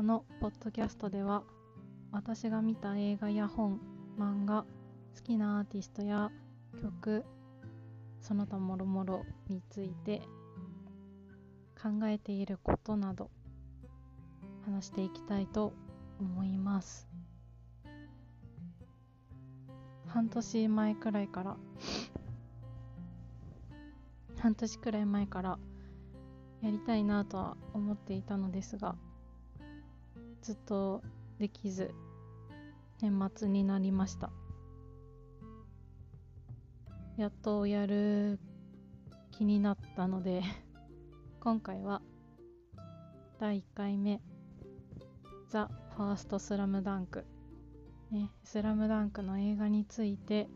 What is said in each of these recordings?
このポッドキャストでは私が見た映画や本漫画好きなアーティストや曲その他もろもろについて考えていることなど話していきたいと思います。半年前くらいから半年くらい前からやりたいなとは思っていたのですがずっとできず年末になりました。やっとやる気になったので 今回は第1回目ザ・ファーストスラムダンク。ね、スラムダンクの映画について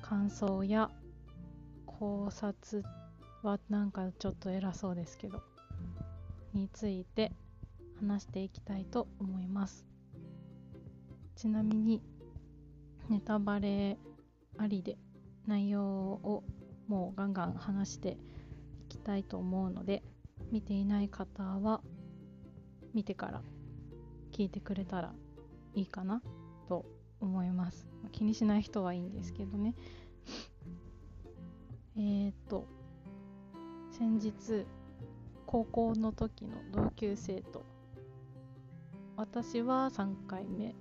感想や考察はなんかちょっと偉そうですけどについて話していきたいと思います。ちなみにネタバレありで内容をもうガンガン話していきたいと思うので見ていない方は見てから聞いてくれたらいいかなと思います。気にしない人はいいんですけどね。えっと先日高校の時の同級生と私は3回目。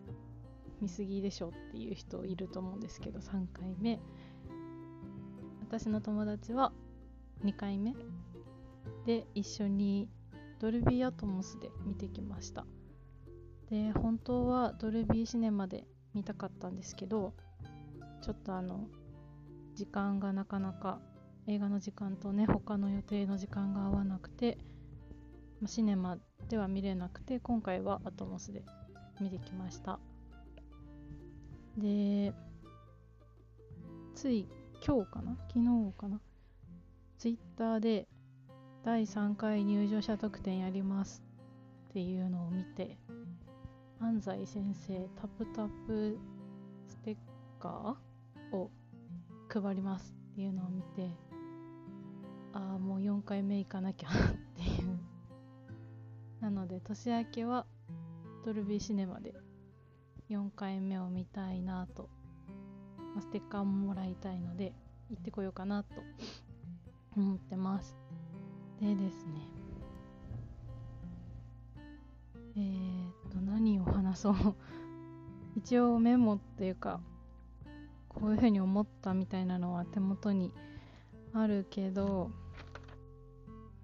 見過ぎでしょっていう人いると思うんですけど3回目。私の友達は2回目。で一緒にドルビーアトモスで見てきました。で本当はドルビーシネマで見たかったんですけどちょっとあの時間がなかなか映画の時間とね他の予定の時間が合わなくて、シネマでは見れなくて今回はアトモスで見てきました。でつい今日かな？昨日かな？ツイッターで第3回入場者特典やりますっていうのを見て安西先生タプタプステッカーを配りますっていうのを見てああもう4回目行かなきゃっていう。なので年明けはドルビーシネマで4回目を見たいなと、まあ、ステッカーももらいたいので行ってこようかなと思ってます。でですね。えー、っと何を話そう。一応メモっていうかこういうふうに思ったみたいなのは手元にあるけど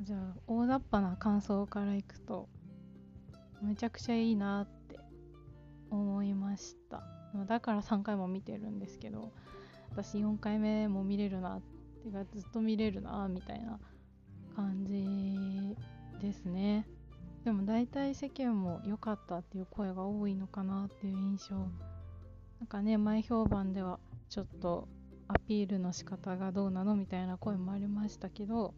じゃあ大雑把な感想からいくとめちゃくちゃいいなって思いました。だから3回も見てるんですけど私4回目も見れるなってかずっと見れるなみたいな感じですね。でも大体世間も良かったっていう声が多いのかなっていう印象。なんかね前評判ではちょっとアピールの仕方がどうなのみたいな声もありましたけど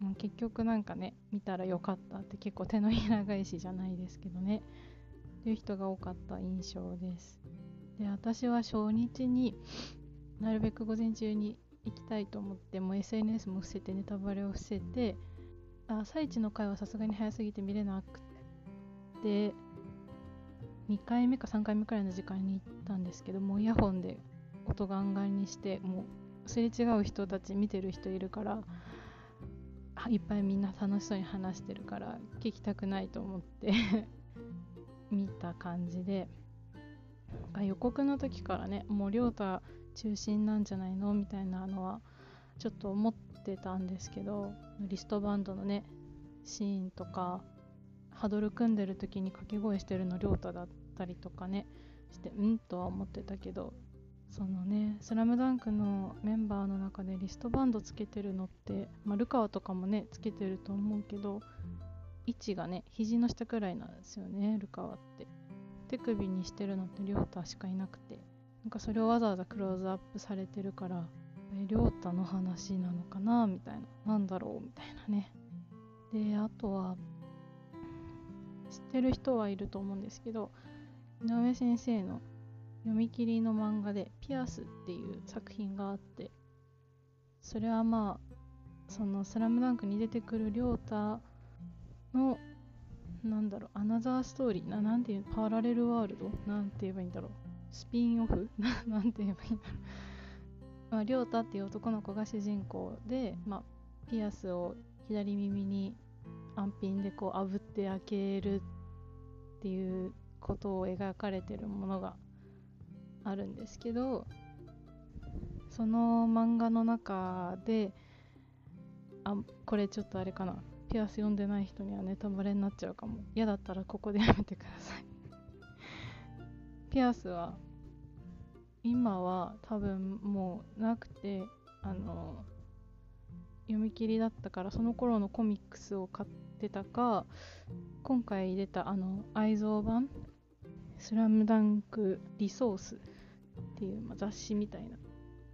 もう結局なんかね見たらよかったって結構手のひら返しじゃないですけどね。っていう人が多かった印象です。で私は初日になるべく午前中に行きたいと思ってもう SNS も伏せてネタバレを伏せて朝一の回はさすがに早すぎて見れなくて2回目か3回目くらいの時間に行ったんですけどもうイヤホンで音ガンガンにしてもうすれ違う人たち見てる人いるからいっぱいみんな楽しそうに話してるから聞きたくないと思って 見た感じで。予告の時からねもう亮太中心なんじゃないのみたいなのはちょっと思ってたんですけどリストバンドのねシーンとかハドル組んでる時に掛け声してるの亮太だったりとかねしてうんとは思ってたけどそのね「スラムダンクのメンバーの中でリストバンドつけてるのって、まあ、ルカワとかもねつけてると思うけど位置がね肘の下くらいなんですよねルカワって。手首にしてるのって亮太しかいなくて。なんかそれをわざわざクローズアップされてるからえ亮太の話なのかなみたいな。なんだろうみたいなね。であとは知ってる人はいると思うんですけど井上先生の読み切りの漫画で「ピアス」っていう作品があってそれはまあその「スラムダンクに出てくる亮太のなんだろうアナザーストーリーななんていうパラレルワールドなんて言えばいいんだろう。スピンオフなんて言えばいいんだろう。まあ、りょうたっていう男の子が主人公で、まあ、ピアスを左耳に安品でこう炙って開けるっていうことを描かれてるものがあるんですけどその漫画の中であこれちょっとあれかなピアス読んでない人にはネタバレになっちゃうかも。嫌だったらここでやめてください。ピアスは今は多分もうなくてあの読み切りだったからその頃のコミックスを買ってたか今回出たあの愛蔵版「スラムダンクリソース」っていう、まあ、雑誌みたいな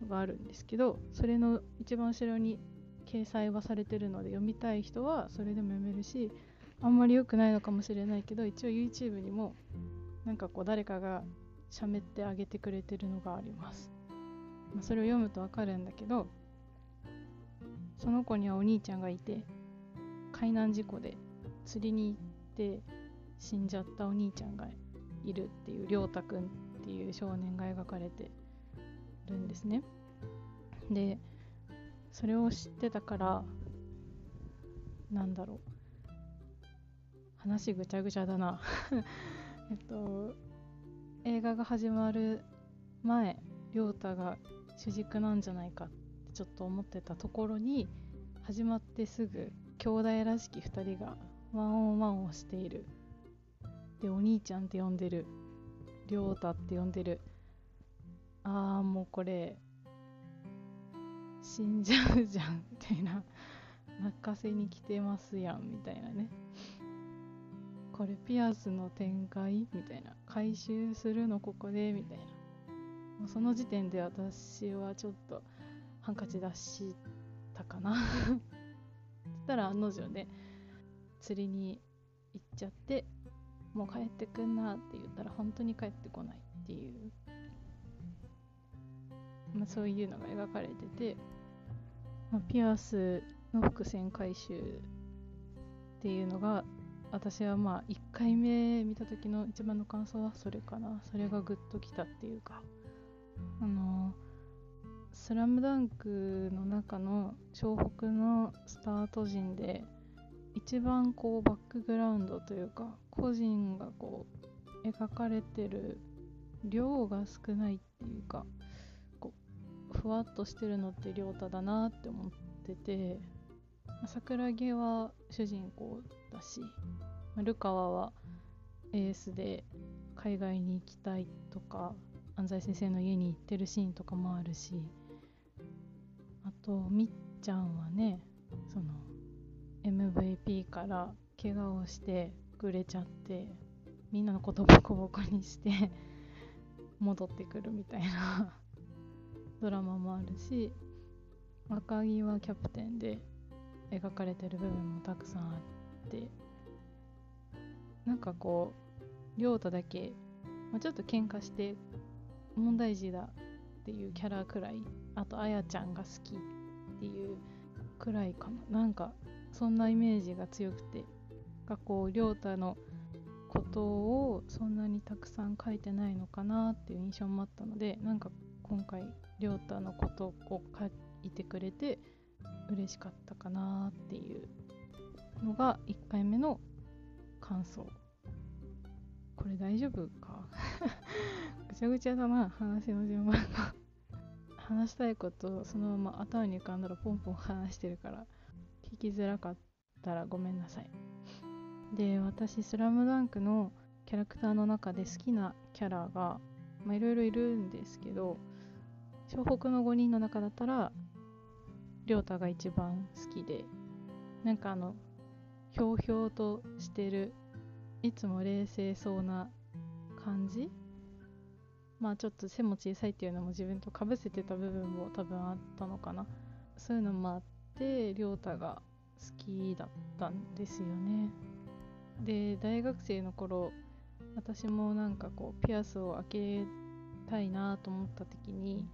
のがあるんですけどそれの一番後ろに掲載はされてるので読みたい人はそれでも読めるしあんまり良くないのかもしれないけど一応 YouTube にもなんかこう誰かが喋ってあげてくれてるのがあります、まあ、それを読むとわかるんだけどその子にはお兄ちゃんがいて海難事故で釣りに行って死んじゃったお兄ちゃんがいるっていう亮太くんっていう少年が描かれてるんですね。でそれを知ってたからなんだろう。話ぐちゃぐちゃだな。えっと映画が始まる前亮太が主軸なんじゃないかってちょっと思ってたところに始まってすぐ兄弟らしき2人がワンオンワンをしている。でお兄ちゃんって呼んでる。亮太って呼んでる。ああもうこれ死んじゃうじゃんみたいな。泣かせに来てますやんみたいなね。これピアスの展開？みたいな。回収するのここで？みたいな。もうその時点で私はちょっとハンカチ出したかな。そしたら案の定ね釣りに行っちゃってもう帰ってくんなって言ったら本当に帰ってこないっていう、まあ、そういうのが描かれててまあ、ピアスの伏線回収っていうのが私はまあ1回目見た時の一番の感想はそれかな。それがグッときたっていうか。あの「スラムダンクの中の湘北のスタート陣で一番こうバックグラウンドというか個人がこう描かれてる量が少ないっていうかこうふわっとしてるのって亮太だなって思ってて、桜木は主人公だし、まルカワはエースで海外に行きたいとか安西先生の家に行ってるシーンとかもあるしあとみっちゃんはねその MVP から怪我をしてくれちゃってみんなのことボコボコにして 戻ってくるみたいな ドラマもあるし赤木はキャプテンで描かれてる部分もたくさんあってなんかこう亮太だけ、まあ、ちょっと喧嘩して問題児だっていうキャラくらいあとあやちゃんが好きっていうくらいかな。なんかそんなイメージが強くてがこう亮太のことをそんなにたくさん書いてないのかなっていう印象もあったのでなんか今回亮太のことを書いてくれて嬉しかったかなっていうのが1回目の感想。これ大丈夫か？ぐちゃぐちゃだな話の順番が。話したいことをそのまま頭に浮かんだらポンポン話してるから聞きづらかったらごめんなさい。で私「スラムダンクのキャラクターの中で好きなキャラがいろいろいるんですけど湘北の5人の中だったら亮太が一番好きでなんかあのひょうひょうとしてるいつも冷静そうな感じ。まあちょっと背も小さいっていうのも自分とかぶせてた部分も多分あったのかな。そういうのもあって亮太が好きだったんですよね。で大学生の頃私もなんかこうピアスを開けたいなと思った時に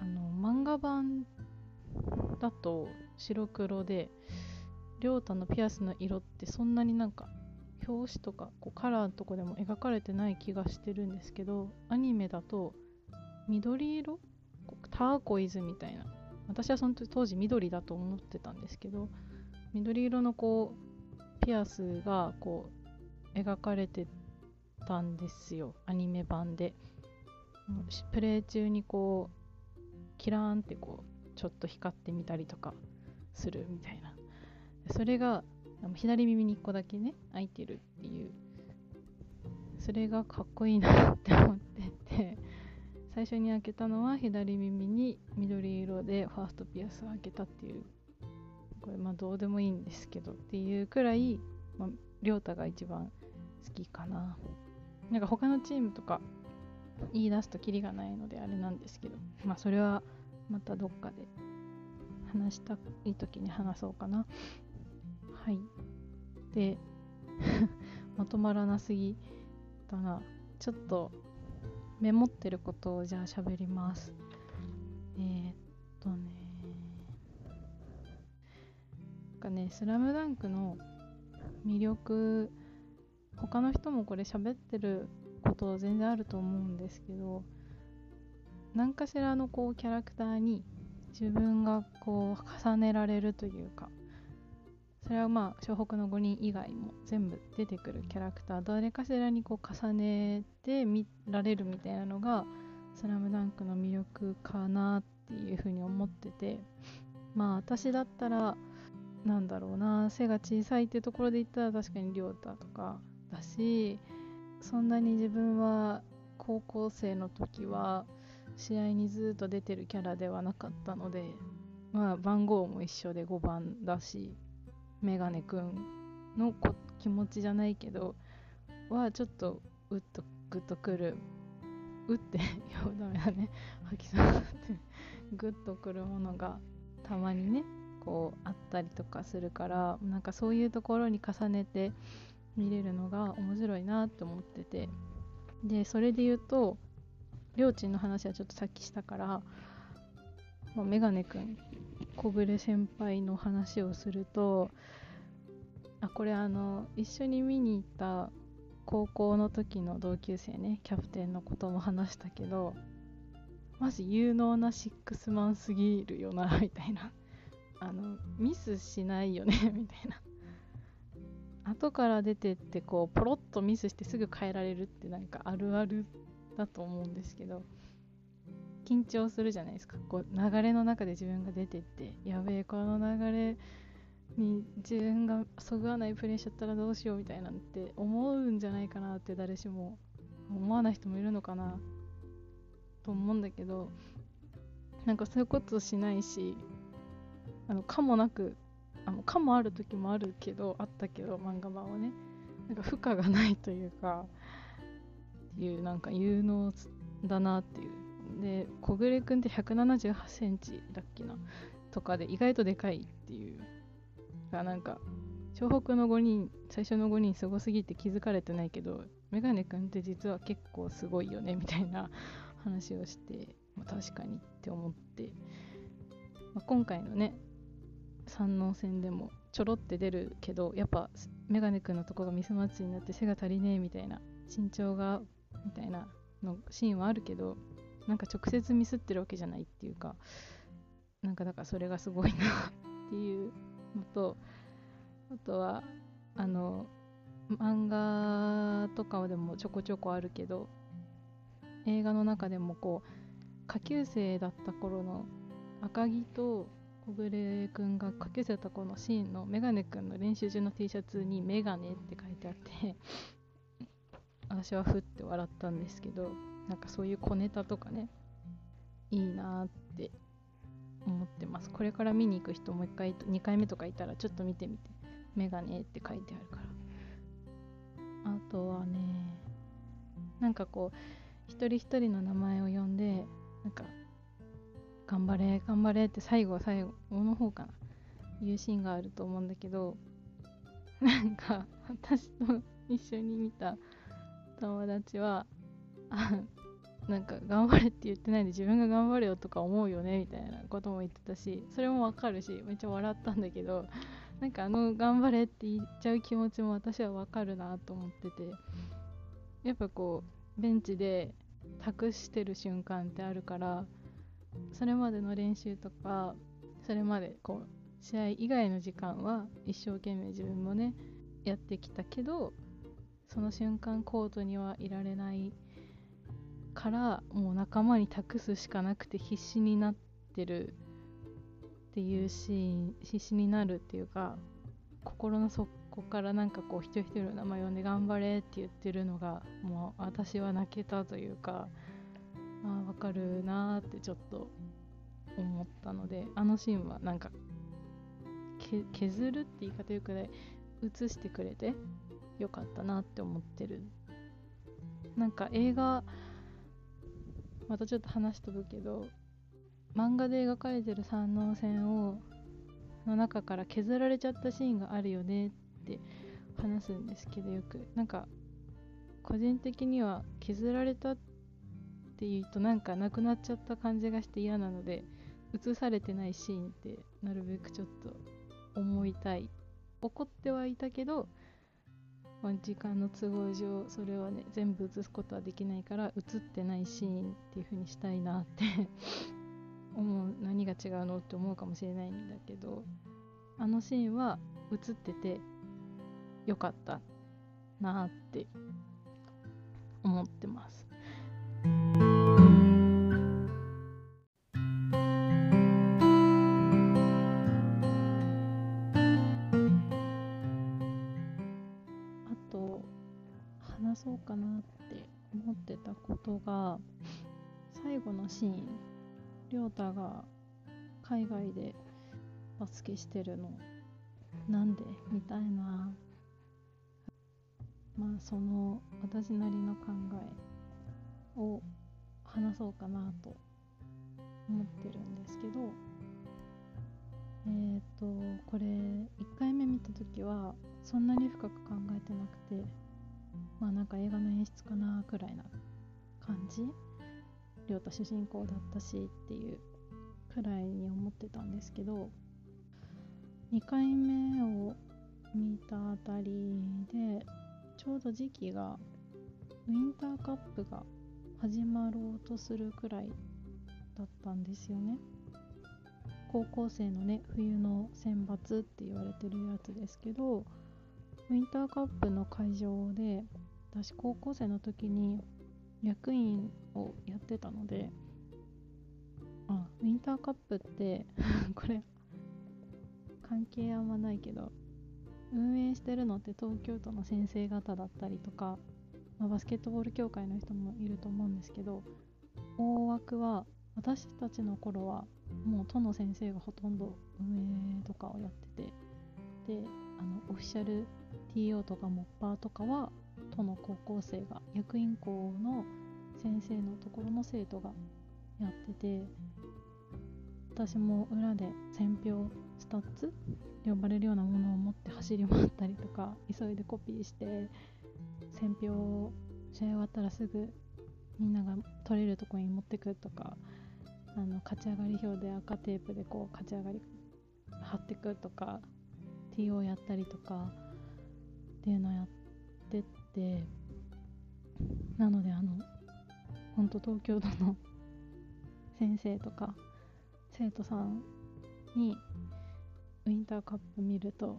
あの漫画版だと白黒で亮太のピアスの色ってそんなになんか表紙とかこうカラーのとこでも描かれてない気がしてるんですけどアニメだと緑色？ターコイズみたいな。私はその当時緑だと思ってたんですけど緑色のこうピアスがこう描かれてたんですよ。アニメ版で。プレイ中にこうキラーンってこうちょっと光ってみたりとかするみたいな。それが左耳に1個だけね開いてるっていう。それがかっこいいなって思ってて。最初に開けたのは左耳に緑色でファーストピアスを開けたっていうこれまあどうでもいいんですけどっていうくらい、まあ、亮太が一番好きかな。なんか他のチームとか言い出すとキリがないのであれなんですけどまあそれはまたどっかで話したい時に話そうかな。はい。で まとまらなすぎだな。ちょっとメモってることをじゃあ喋ります。えー、っとね。かね「スラムダンクの魅力他の人もこれ喋ってること全然あると思うんですけど何かしらのこうキャラクターに自分がこう重ねられるというかそれはまあ湘北の5人以外も全部出てくるキャラクター誰かしらにこう重ねて見られるみたいなのが「スラムダンクの魅力かなっていうふうに思っててまあ私だったらなんだろうな。背が小さいっていうところで言ったら確かに亮太とかだしそんなに自分は高校生の時は試合にずっと出てるキャラではなかったのでまあ番号も一緒で5番だしメガネくんの気持ちじゃないけどはちょっとうっとグッとくる。うって いやダメだね。吐きそうになってグッとくるものがたまにねこうあったりとかするからなんかそういうところに重ねて見れるのが面白いなって思ってて。でそれで言うとりょうちんの話はちょっとさっきしたから、まあ、メガネくん小暮先輩の話をするとあこれあの一緒に見に行った高校の時の同級生ねキャプテンのことも話したけどマジ有能なシックスマンすぎるよなみたいな。あのミスしないよね みたいな。後から出てってこうポロッとミスしてすぐ変えられるってなんかあるあるだと思うんですけど緊張するじゃないですか。こう流れの中で自分が出てってやべえこの流れに自分がそぐわないプレーしちゃったらどうしようみたいなんて思うんじゃないかなって誰しも思わない人もいるのかなと思うんだけどなんかそういうことしないしあのかもなくあのかもある時もあるけどあったけど漫画版はね。なんか負荷がないというかっていうなんか有能だなっていう。で小暮君って178センチだっけなとかで意外とでかいっていう。がなんか湘北の5人最初の5人すごすぎて気づかれてないけどメガネ君って実は結構すごいよねみたいな話をして、まあ、確かにって思って、まあ、今回のね山王戦でもちょろって出るけどやっぱメガネ君のとこがミスマッチになって背が足りねえみたいな身長がみたいなのシーンはあるけどなんか直接ミスってるわけじゃないっていうかなんかだからそれがすごいなっていうのとあとはあの漫画とかでもちょこちょこあるけど映画の中でもこう下級生だった頃の赤木と小暮君が下級生だった頃のシーンのメガネ君の練習中の T シャツに「メガネ」って書いてあって 私はふって笑ったんですけどなんかそういう小ネタとかねいいなって思ってます。これから見に行く人もう一回2回目とかいたらちょっと見てみて。メガネって書いてあるから。あとはねなんかこう一人一人の名前を呼んでなんか頑張れ頑張れって最後最後の方かな。言うシーンがあると思うんだけど なんか私と一緒に見た友達はなんか頑張れって言ってないで自分が頑張れよとか思うよねみたいなことも言ってたしそれもわかるしめっちゃ笑ったんだけどなんかあの頑張れって言っちゃう気持ちも私はわかるなと思っててやっぱこうベンチで託してる瞬間ってあるからそれまでの練習とかそれまでこう試合以外の時間は一生懸命自分もねやってきたけどその瞬間コートにはいられないからもう仲間に託すしかなくて必死になってるっていうシーン必死になるっていうか心の底からなんかこう一人一人の名前呼んで頑張れって言ってるのがもう私は泣けたというかあ分かるなーってちょっと思ったのであのシーンはなんか削るって言い方よくない映してくれてよかったなって思ってる。なんか映画またちょっと話飛ぶけど漫画で描かれてる三能線をの中から削られちゃったシーンがあるよねって話すんですけどよく。なんか個人的には削られたってていうとなんかなくなっちゃった感じがして嫌なので映されてないシーンってなるべくちょっと思いたい怒ってはいたけど、まあ、時間の都合上それはね全部映すことはできないから映ってないシーンっていう風にしたいなって 思う何が違うのって思うかもしれないんだけどあのシーンは映っててよかったなって思ってます。ことが最後のシーン亮太が海外でバスケしてるのなんでみたいな。まあその私なりの考えを話そうかなと思ってるんですけど。えっ、とこれ1回目見た時はそんなに深く考えてなくてまあなんか映画の演出かなくらいな感じ？亮太主人公だったしっていうくらいに思ってたんですけど2回目を見たあたりでちょうど時期がウィンターカップが始まろうとするくらいだったんですよね。高校生のね冬の選抜って言われてるやつですけどウィンターカップの会場で私高校生の時に役員をやってたのであウィンターカップって これ関係あんまないけど運営してるのって東京都の先生方だったりとか、まあ、バスケットボール協会の人もいると思うんですけど大枠は私たちの頃はもう都の先生がほとんど運営とかをやっててであのオフィシャル TO とかモッパーとかは都の高校生が役員校の先生のところの生徒がやってて私も裏で戦評スタッツ呼ばれるようなものを持って走り回ったりとか急いでコピーして戦評を試合終わったらすぐみんなが取れるとこに持ってくとかあの勝ち上がり表で赤テープでこう勝ち上がり貼ってくとか TO やったりとかっていうのをやってってなのであのほんと東京都の 先生とか生徒さんにウィンターカップ見ると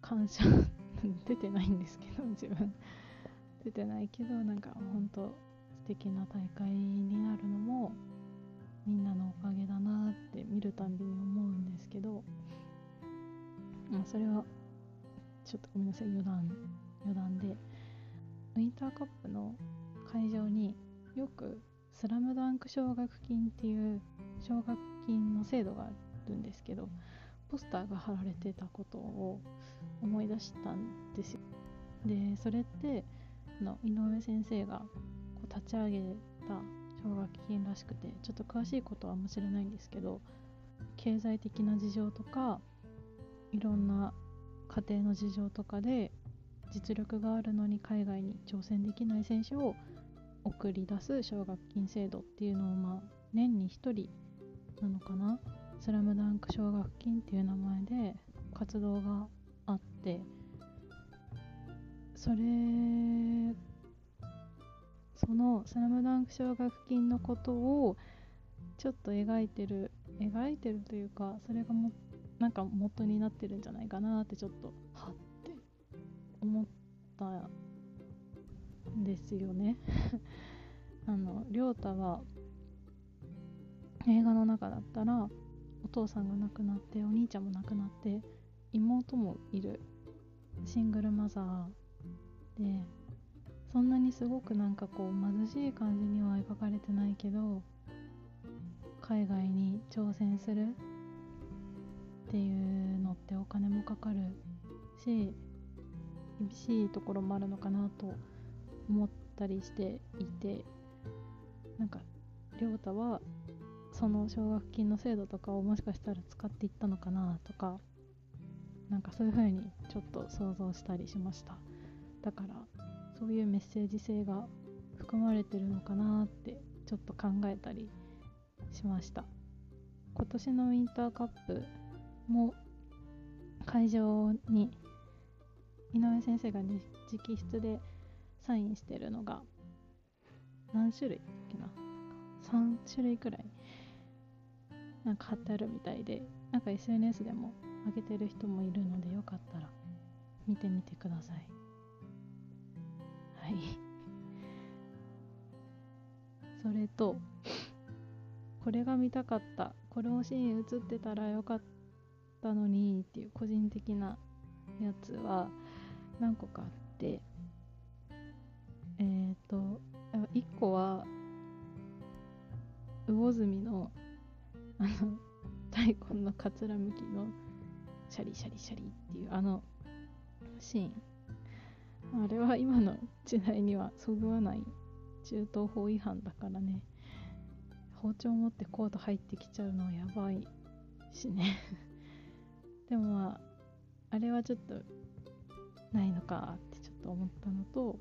感謝 出てないんですけど自分。出てないけどなんかほんと素敵な大会になるのもみんなのおかげだなって見るたんびに思うんですけど、まあ、それはちょっとごめんなさい余談余談で。ウィンターカップの会場によくスラムダンク奨学金っていう奨学金の制度があるんですけどポスターが貼られてたことを思い出したんですよ。でそれってあの井上先生がこう立ち上げた奨学金らしくてちょっと詳しいことはもしれないんですけど経済的な事情とかいろんな家庭の事情とかで実力があるのに海外に挑戦できない選手を送り出す奨学金制度っていうのをまあ年に1人なのかな？スラムダンク奨学金っていう名前で活動があってそれその「スラムダンク奨学金のことをちょっと描いてる描いてるというかそれがもなんか元になってるんじゃないかなってちょっと思ったんですよね。あの亮太は映画の中だったらお父さんが亡くなってお兄ちゃんも亡くなって妹もいるシングルマザーでそんなにすごくなんかこう貧しい感じには描かれてないけど海外に挑戦するっていうのってお金もかかるし厳しいところもあるのかなと思ったりしていてなんか亮太はその奨学金の制度とかをもしかしたら使っていったのかなとかなんかそういう風にちょっと想像したりしました。だからそういうメッセージ性が含まれてるのかなってちょっと考えたりしました。今年のウィンターカップも会場に井上先生が直筆でサインしてるのが何種類だっけな3種類くらいなんか貼ってあるみたいでなんか SNS でも上げてる人もいるのでよかったら見てみてくださいはいそれとこれが見たかったこのシーン映ってたらよかったのにっていう個人的なやつは何個かあって。えっ、ー、と1個は魚住のあの大根のかつらむきのシャリシャリシャリっていうあのシーン。あれは今の時代にはそぐわない中東法違反だからね。包丁持ってコート入ってきちゃうのはやばいしね。でもまああれはちょっとないのかってちょっと思ったのと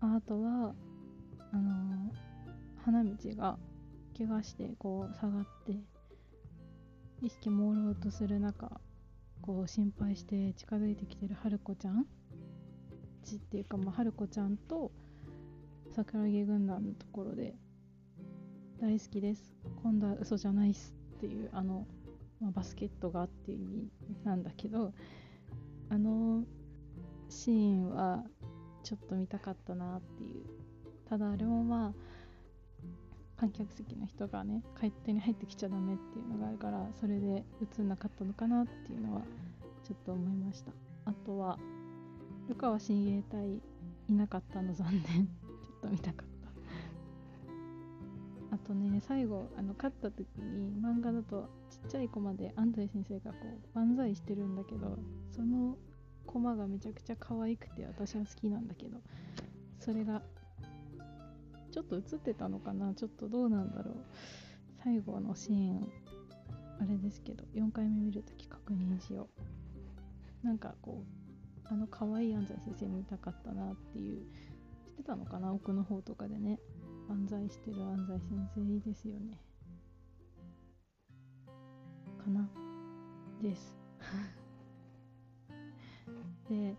あとはあの、花道が怪我してこう下がって意識朦朧とする中こう心配して近づいてきてる春子ちゃんちっていうか、まあ、春子ちゃんと桜木軍団のところで大好きです。今度は嘘じゃないっすっていうあの、まあ、バスケットがっていう意味なんだけどあのシーンはちょっと見たかったなっていう。ただあれもまあ観客席の人がね勝手に入ってきちゃダメっていうのがあるからそれで映んなかったのかなっていうのはちょっと思いました。あとはルカは親衛隊いなかったの残念。ちょっと見たかった。あとね最後あの勝った時に漫画だとちっちゃいコマで安西先生がこう万歳してるんだけどそのコマがめちゃくちゃ可愛くて私は好きなんだけどそれがちょっと映ってたのかな？ちょっとどうなんだろう？最後のシーンあれですけど4回目見るとき確認しよう。なんかこうあの可愛い安西先生見たかったなっていう知ってたのかな？奥の方とかでね。万歳してる安西先生いいですよね。かな？です。で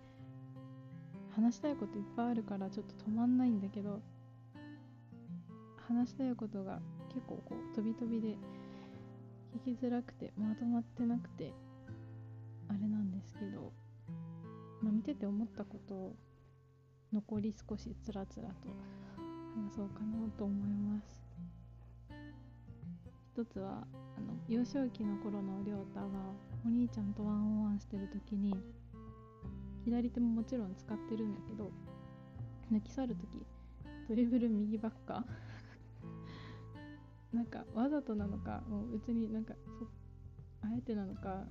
話したいこといっぱいあるからちょっと止まんないんだけど話したいことが結構こう飛び飛びで聞きづらくてまとまってなくてあれなんですけど、まあ、見てて思ったことを残り少しつらつらと話そうかなと思います。一つはあの幼少期の頃の亮太がお兄ちゃんとワンオンワンしてる時に左手ももちろん使ってるんだけど抜き去る時ドリブル右ばっかなんかわざとなのかもう別になんかそあえてなのか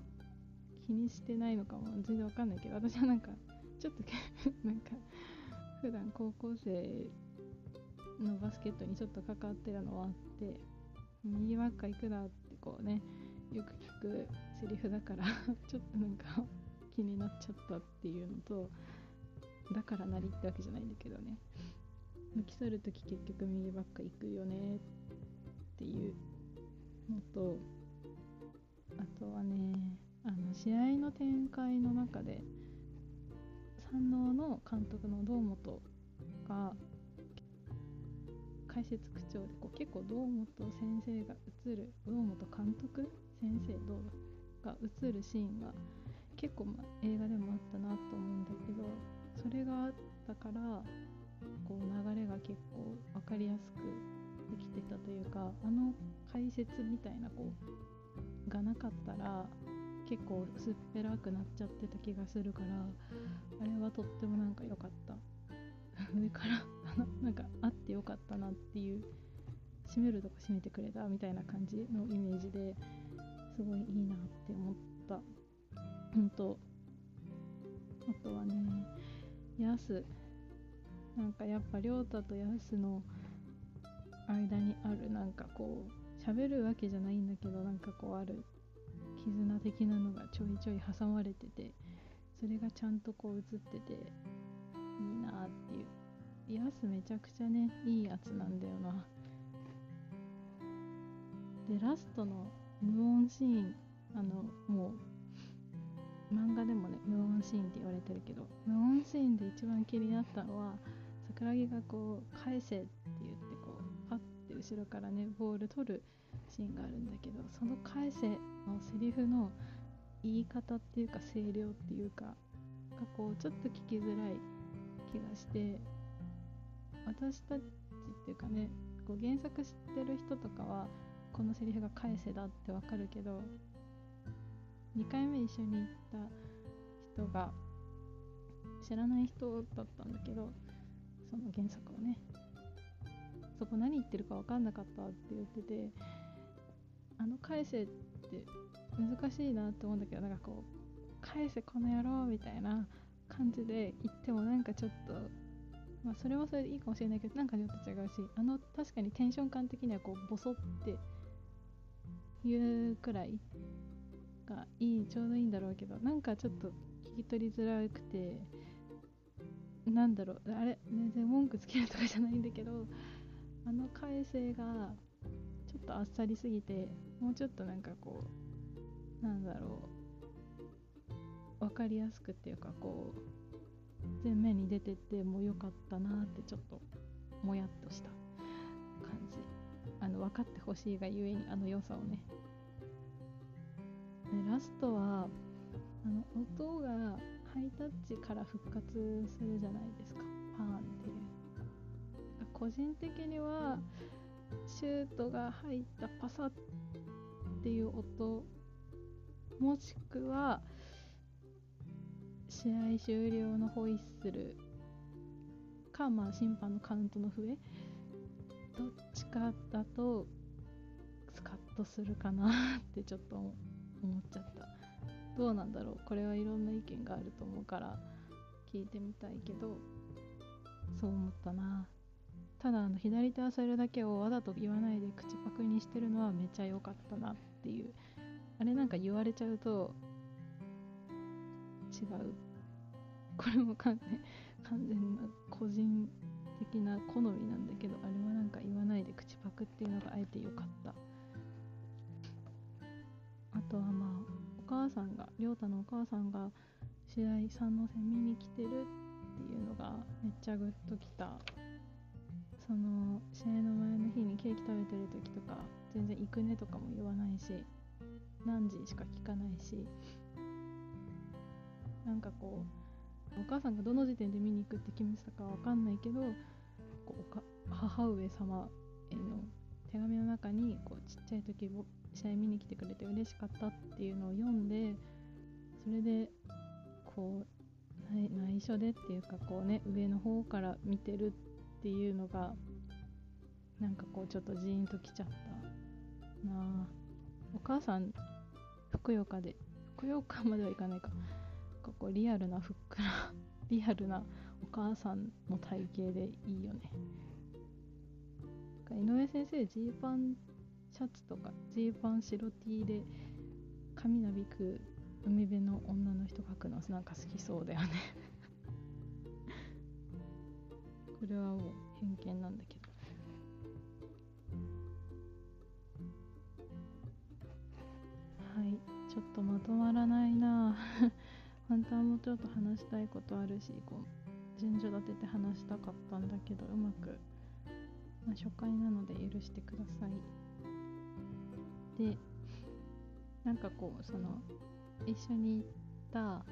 気にしてないのかも全然わかんないけど私はなんかちょっと なんか普段高校生のバスケットにちょっと関わってるのはあって右ばっか行くなってこうねよく聞くセリフだから ちょっとなんか気になっちゃったっていうのとだからなりってわけじゃないんだけどね。抜き去る時結局右ばっか行くよねっていうのとあとはねあの試合の展開の中で山王の監督の堂本が解説口調でこう結構堂本先生が映る堂本監督先生どうが映るシーンが結構、ま、映画でもあったなと思うんだけどそれがあったからこう流れが結構分かりやすくできてたというかあの解説みたいなこうがなかったら結構薄っぺらくなっちゃってた気がするからあれはとってもなんか良かった。上から なんかあってよかったなっていう閉めるとこ閉めてくれたみたいな感じのイメージですごいいいなって思った。うんとあとはねヤス。なんかやっぱ亮太とヤスの間にあるなんかこう喋るわけじゃないんだけどなんかこうある絆的なのがちょいちょい挟まれててそれがちゃんとこう映ってていいなっていう。ヤスめちゃくちゃねいいやつなんだよな。でラストの無音シーンあのもう漫画でもね無音シーンって言われてるけど無音シーンで一番気になったのは桜木がこう返せって言ってこうパッて後ろからねボール取るシーンがあるんだけどその返せのセリフの言い方っていうか声量っていうかがこうちょっと聞きづらい気がして私たちっていうかねこう原作知ってる人とかはこのセリフが返せだってわかるけど2回目一緒に行った人が知らない人だったんだけどその原作をね。そこ何言ってるか分かんなかったって言っててあの返せって難しいなって思うんだけどなんかこう返せこの野郎みたいな感じで言ってもなんかちょっとまあそれはそれでいいかもしれないけどなんかちょっと違うしあの確かにテンション感的にはこうボソって言うくらいがいいちょうどいいんだろうけどなんかちょっと聞き取りづらくてなんだろうあれ全然文句つけるとかじゃないんだけどあの改正がちょっとあっさりすぎてもうちょっとなんかこうなんだろう分かりやすくっていうかこう前面に出てってもう良かったなってちょっともやっとした感じ。あの分かってほしいがゆえにあの良さをねラストはあの音がハイタッチから復活するじゃないですか。パーンっていう。個人的にはシュートが入ったパサッっていう音もしくは試合終了のホイッスルかまあ審判のカウントの笛どっちかだとスカッとするかなってちょっと思っちゃった。どうなんだろう。これはいろんな意見があると思うから聞いてみたいけどそう思ったな。ただあの左手はそれだけをわざと言わないで口パクにしてるのはめちゃ良かったなっていう。あれなんか言われちゃうと違う。これも完全完全な個人的な好みなんだけどあれはなんか言わないで口パクっていうのがあえて良かった。あとはまあお母さんが亮太のお母さんが試合三の線見に来てるっていうのがめっちゃグッときた。その試合の前の日にケーキ食べてる時とか全然行くねとかも言わないし何時しか聞かないし。なんかこうお母さんがどの時点で見に行くって決めてたかわかんないけどこうか母上様への手紙の中にこうちっちゃい時試合見に来てくれて嬉しかったっていうのを読んでそれでこう内緒でっていうかこうね上の方から見てるっていうのがなんかこうちょっとジーンときちゃったな。あお母さんふくよかでふくよかまではいかないか。ここリアルなふっくら リアルなお母さんの体型でいいよね。井上先生ジーパンシャツとかジーパン白 T で髪なびく海辺の女の人描くのなんか好きそうだよね。これはもう偏見なんだけど。はいちょっとまとまらないな。本当はもうちょっと話したいことあるしこう順序立てて話したかったんだけどうまく、まあ、初回なので許してください。でなんかこうその一緒に行った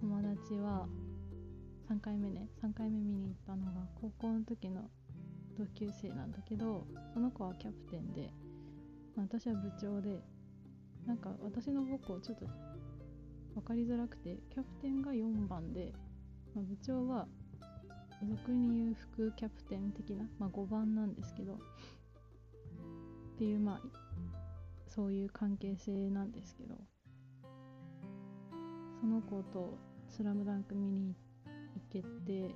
友達は3回目ね3回目見に行ったのが高校の時の同級生なんだけどその子はキャプテンで、まあ、私は部長でなんか私の母校ちょっと分かりづらくてキャプテンが4番で、まあ、部長は俗に言う副キャプテン的な、まあ、5番なんですけどっていうまあそういう関係性なんですけどその子と「スラムダンク見に行けて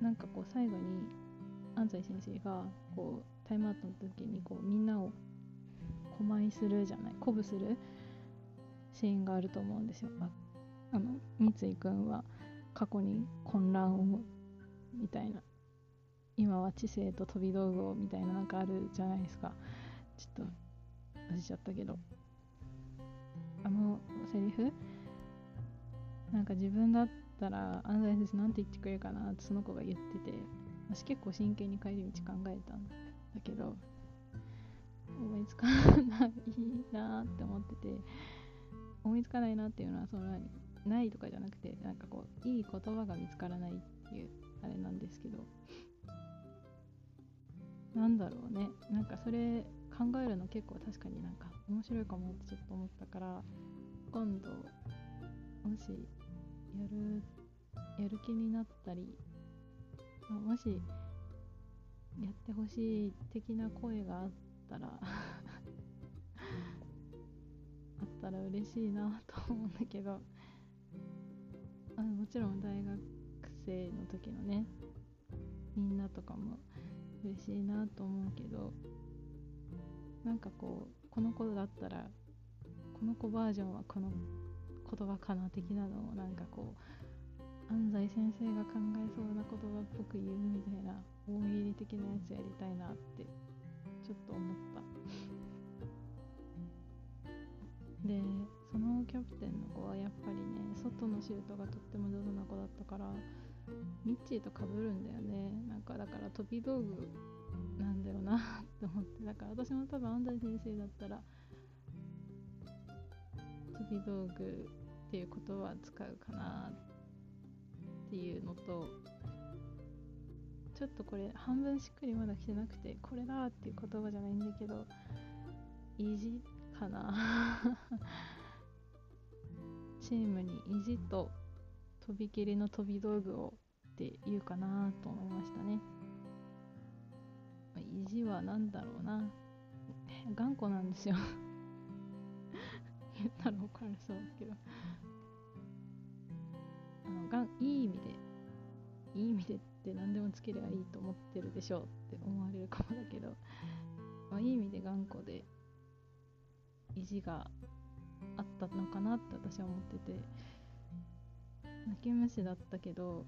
なんかこう最後に安西先生がこうタイムアウトの時にこうみんなを狛いするじゃない鼓舞するシーンがあると思うんですよ。ああの三井君は過去に混乱をみたいな今は知性と飛び道具をみたいななんかあるじゃないですかちょっと忘れちゃったけど。あのセリフ？なんか自分だったら安西先生なんて言ってくれるかなってその子が言ってて私結構真剣に帰り道考えたんだけど思いつかないなって思ってて思いつかないなっていうのはその何ないとかじゃなくてなんかこういい言葉が見つからないっていうあれなんですけど。なんだろうね。なんかそれ考えるの結構確かになんか面白いかもってちょっと思ったから今度もしやるやる気になったり、あ、もしやってほしい的な声があったら あったら嬉しいなと思うんだけどあもちろん大学生の時のねみんなとかも嬉しいなと思うけどなんかこうこの子だったらこの子バージョンはこの言葉かな的なのをなんかこう安西先生が考えそうな言葉っぽく言うみたいな大喜利的なやつやりたいなってちょっと思った。でそのキャプテンの子はやっぱりね外のシュートがとっても上手な子だったからミッチーと被るんだよね。なんかだから飛び道具なんだよな って思って。だから私も多分安西先生だったら飛び道具っていう言葉は使うかなっていうのとちょっとこれ半分しっくりまだ来てなくてこれだっていう言葉じゃないんだけど意地かな？チームに意地ととびきりの飛び道具をって言うかなと思いましたね。意地は何だろうな。頑固なんですよ。言ったら怒られそうだけど。あのがんいい意味でいい意味でって何でもつければいいと思ってるでしょうって思われるかもだけど、まあ、いい意味で頑固で意地があったのかなって私は思ってて。泣き虫だったけど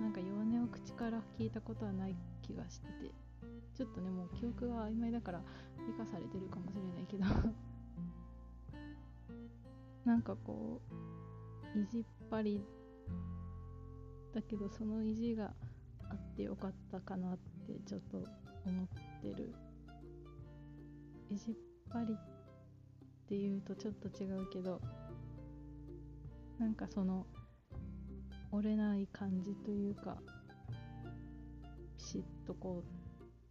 なんか弱音を口から聞いたことはない気がしてて。ちょっとねもう記憶が曖昧だから美化されてるかもしれないけど。なんかこう意地っ張りだけどその意地があってよかったかなってちょっと思ってる。意地っ張りっていうとちょっと違うけどなんかその折れない感じというかピシッとこ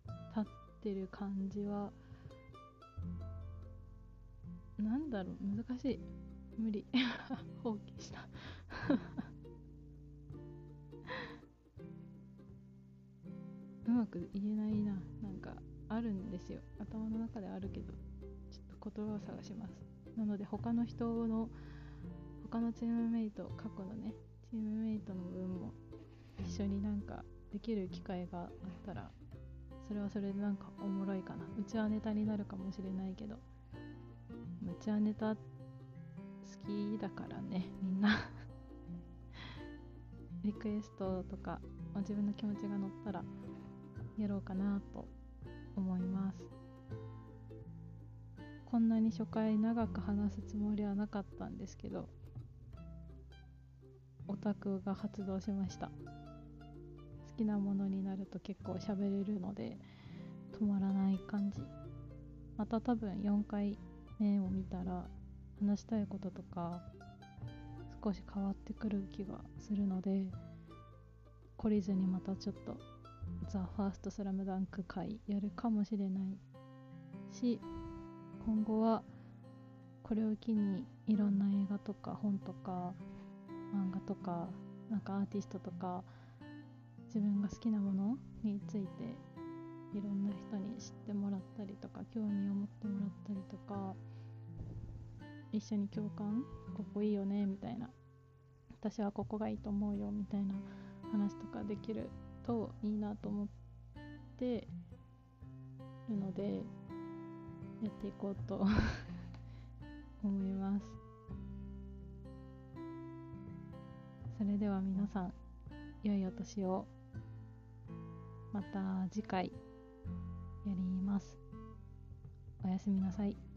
う立ってる感じはなんだろう難しい。無理。放棄した。うまく言えないな。なんかあるんですよ。頭の中であるけどちょっと言葉を探します。なので他の人の他のチームメイト過去のねチームメイトの分も一緒になんかできる機会があったらそれはそれでなんかおもろいかな。うちはネタになるかもしれないけど。うちはネタ好きだからねみんな。リクエストとか、自分の気持ちが乗ったらやろうかなと思います。こんなに初回長く話すつもりはなかったんですけどオタクが発動しました。きなものになると結構喋れるので止まらない感じ。また多分4回目を見たら話したいこととか少し変わってくる気がするので懲りずにまたちょっとザ・ファーストスラムダンク回やるかもしれないし今後はこれを機にいろんな映画とか本とか漫画とかなんかアーティストとか自分が好きなものについていろんな人に知ってもらったりとか興味を持ってもらったりとか一緒に共感ここいいよねみたいな。私はここがいいと思うよみたいな話とかできるといいなと思ってるのでやっていこうと 思います。それでは皆さん良いお年を。また次回やります。おやすみなさい。